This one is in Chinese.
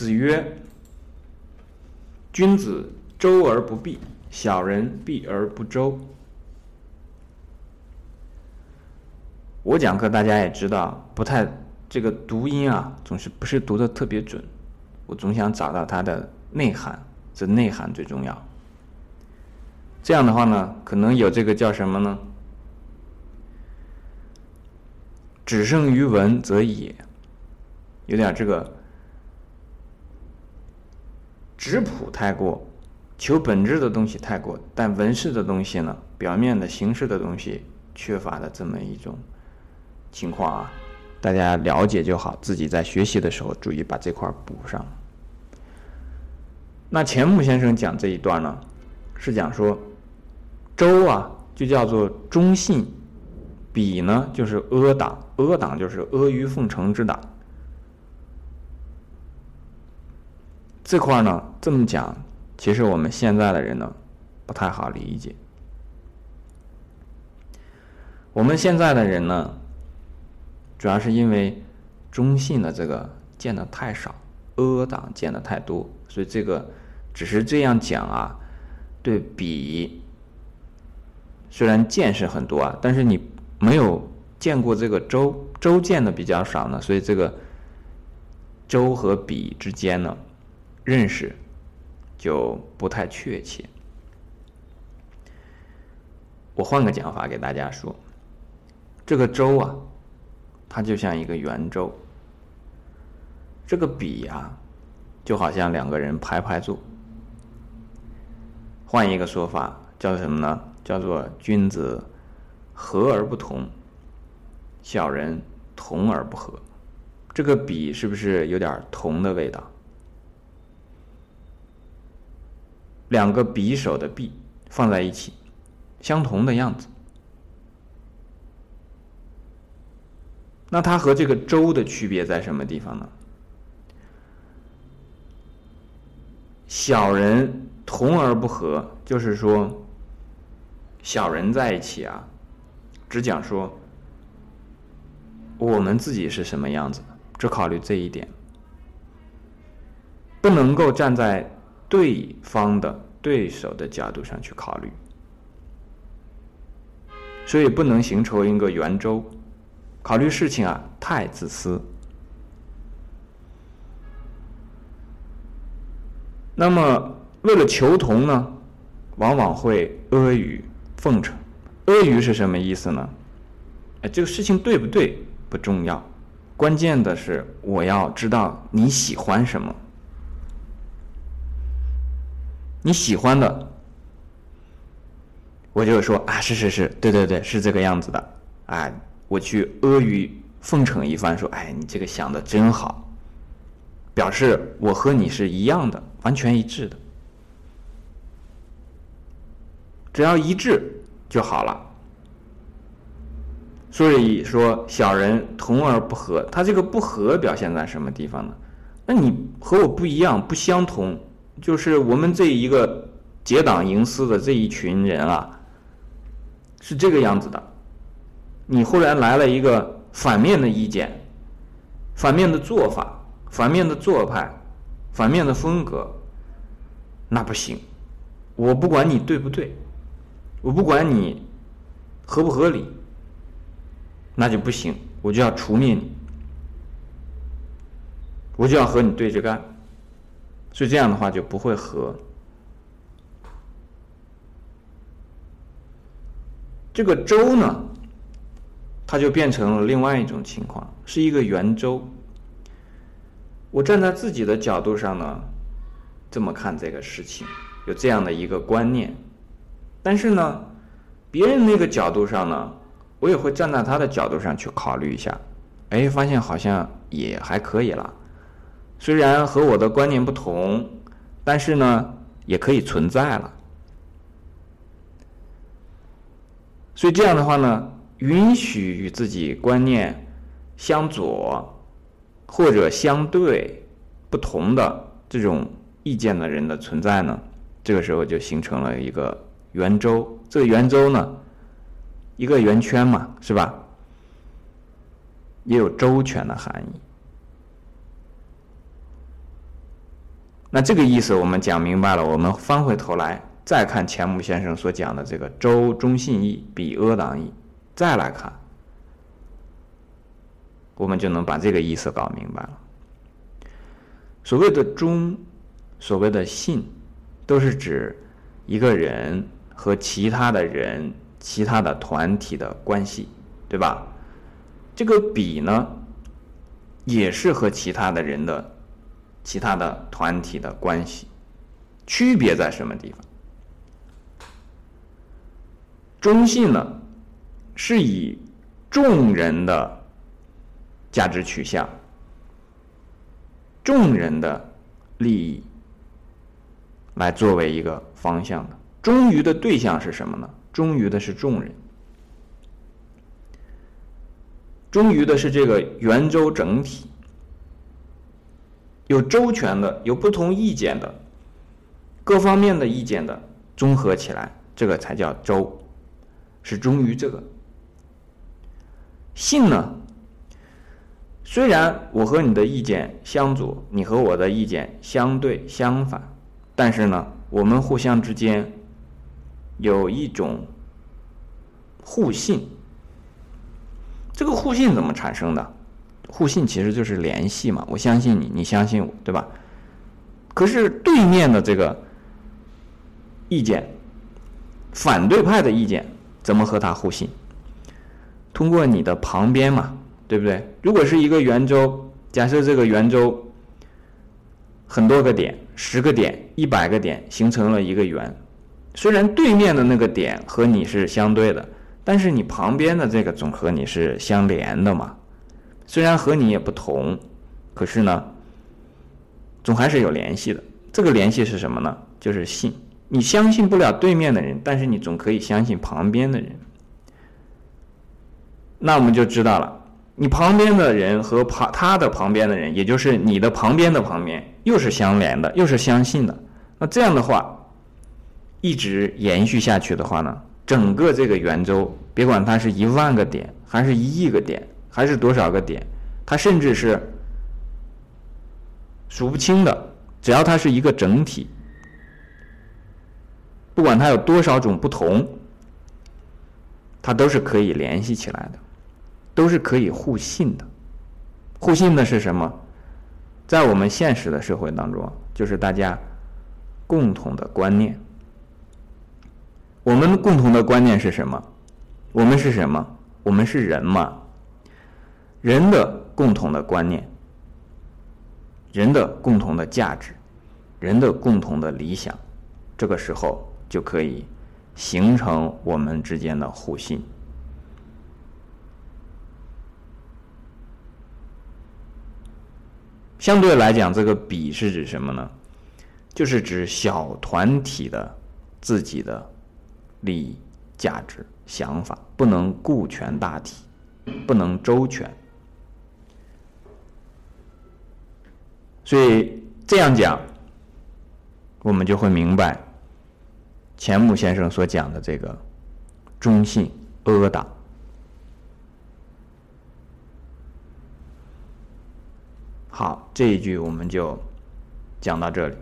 子曰：“君子周而不避，小人避而不周。”我讲课大家也知道，不太这个读音啊，总是不是读的特别准。我总想找到它的内涵，这内涵最重要。这样的话呢，可能有这个叫什么呢？只胜于文则也，有点这个质朴太过，求本质的东西太过，但文饰的东西呢，表面的形式的东西缺乏的这么一种情况啊，大家了解就好，自己在学习的时候注意把这块补上。那钱穆先生讲这一段呢，是讲说周啊，就叫做忠信。比呢，就是阿党，阿党就是阿谀奉承之党。这块呢，这么讲，其实我们现在的人呢，不太好理解。我们现在的人呢，主要是因为中信的这个见的太少，阿党见的太多，所以这个只是这样讲啊。对比，虽然见识很多啊，但是你。没有见过这个周，周见的比较少呢，所以这个周和比之间呢，认识就不太确切。我换个讲法给大家说，这个周啊，它就像一个圆周，这个比啊，就好像两个人排排坐。换一个说法叫做什么呢？叫做君子。和而不同，小人同而不和，这个比是不是有点同的味道？两个匕首的匕放在一起，相同的样子。那它和这个周的区别在什么地方呢？小人同而不和，就是说，小人在一起啊。只讲说我们自己是什么样子，只考虑这一点，不能够站在对方的对手的角度上去考虑，所以不能形成一个圆周，考虑事情啊太自私。那么为了求同呢，往往会阿谀奉承。阿谀是什么意思呢？哎，这个事情对不对不重要，关键的是我要知道你喜欢什么，你喜欢的，我就说啊，是是是，对对对，是这个样子的，哎，我去阿谀奉承一番，说，哎，你这个想的真好，表示我和你是一样的，完全一致的，只要一致。就好了。所以说，小人同而不和，他这个不和表现在什么地方呢？那你和我不一样，不相同，就是我们这一个结党营私的这一群人啊，是这个样子的。你忽然来了一个反面的意见，反面的做法，反面的做派，反面的风格，那不行。我不管你对不对。我不管你合不合理，那就不行，我就要除灭你，我就要和你对着干，所以这样的话就不会和。这个周呢，它就变成了另外一种情况，是一个圆周。我站在自己的角度上呢，这么看这个事情，有这样的一个观念。但是呢，别人那个角度上呢，我也会站在他的角度上去考虑一下，哎，发现好像也还可以了。虽然和我的观念不同，但是呢，也可以存在了。所以这样的话呢，允许与自己观念相左或者相对不同的这种意见的人的存在呢，这个时候就形成了一个。圆周，这个圆周呢，一个圆圈嘛，是吧？也有周全的含义。那这个意思我们讲明白了，我们翻回头来再看钱穆先生所讲的这个“周中信义，比阿党义”，再来看，我们就能把这个意思搞明白了。所谓的忠，所谓的信，都是指一个人和其他的人、其他的团体的关系，对吧？这个比呢，也是和其他的人的。其他的团体的关系，区别在什么地方？中信呢，是以众人的价值取向、众人的利益来作为一个方向的。忠于的对象是什么呢？忠于的是众人，忠于的是这个圆周整体。有周全的，有不同意见的，各方面的意见的综合起来，这个才叫周，是忠于这个。信呢，虽然我和你的意见相左，你和我的意见相对相反，但是呢，我们互相之间有一种互信。这个互信怎么产生的？互信其实就是联系嘛，我相信你，你相信我，对吧？可是对面的这个意见，反对派的意见，怎么和他互信？通过你的旁边嘛，对不对？如果是一个圆周，假设这个圆周很多个点，十个点，一百个点，形成了一个圆。虽然对面的那个点和你是相对的，但是你旁边的这个总和你是相连的嘛。虽然和你也不同，可是呢，总还是有联系的。这个联系是什么呢？就是信。你相信不了对面的人，但是你总可以相信旁边的人。那我们就知道了，你旁边的人和旁他的旁边的人，也就是你的旁边的旁边，又是相连的，又是相信的。那这样的话，一直延续下去的话呢，整个这个圆周，别管它是一万个点，还是一亿个点。还是多少个点？它甚至是数不清的。只要它是一个整体，不管它有多少种不同，它都是可以联系起来的，都是可以互信的。互信的是什么？在我们现实的社会当中，就是大家共同的观念。我们共同的观念是什么？我们是什么？我们是人嘛？人的共同的观念，人的共同的价值，人的共同的理想，这个时候就可以形成我们之间的互信。相对来讲，这个比是指什么呢？就是指小团体的自己的利益、价值、想法，不能顾全大体，不能周全。所以这样讲，我们就会明白钱穆先生所讲的这个中信阿党。好，这一句我们就讲到这里。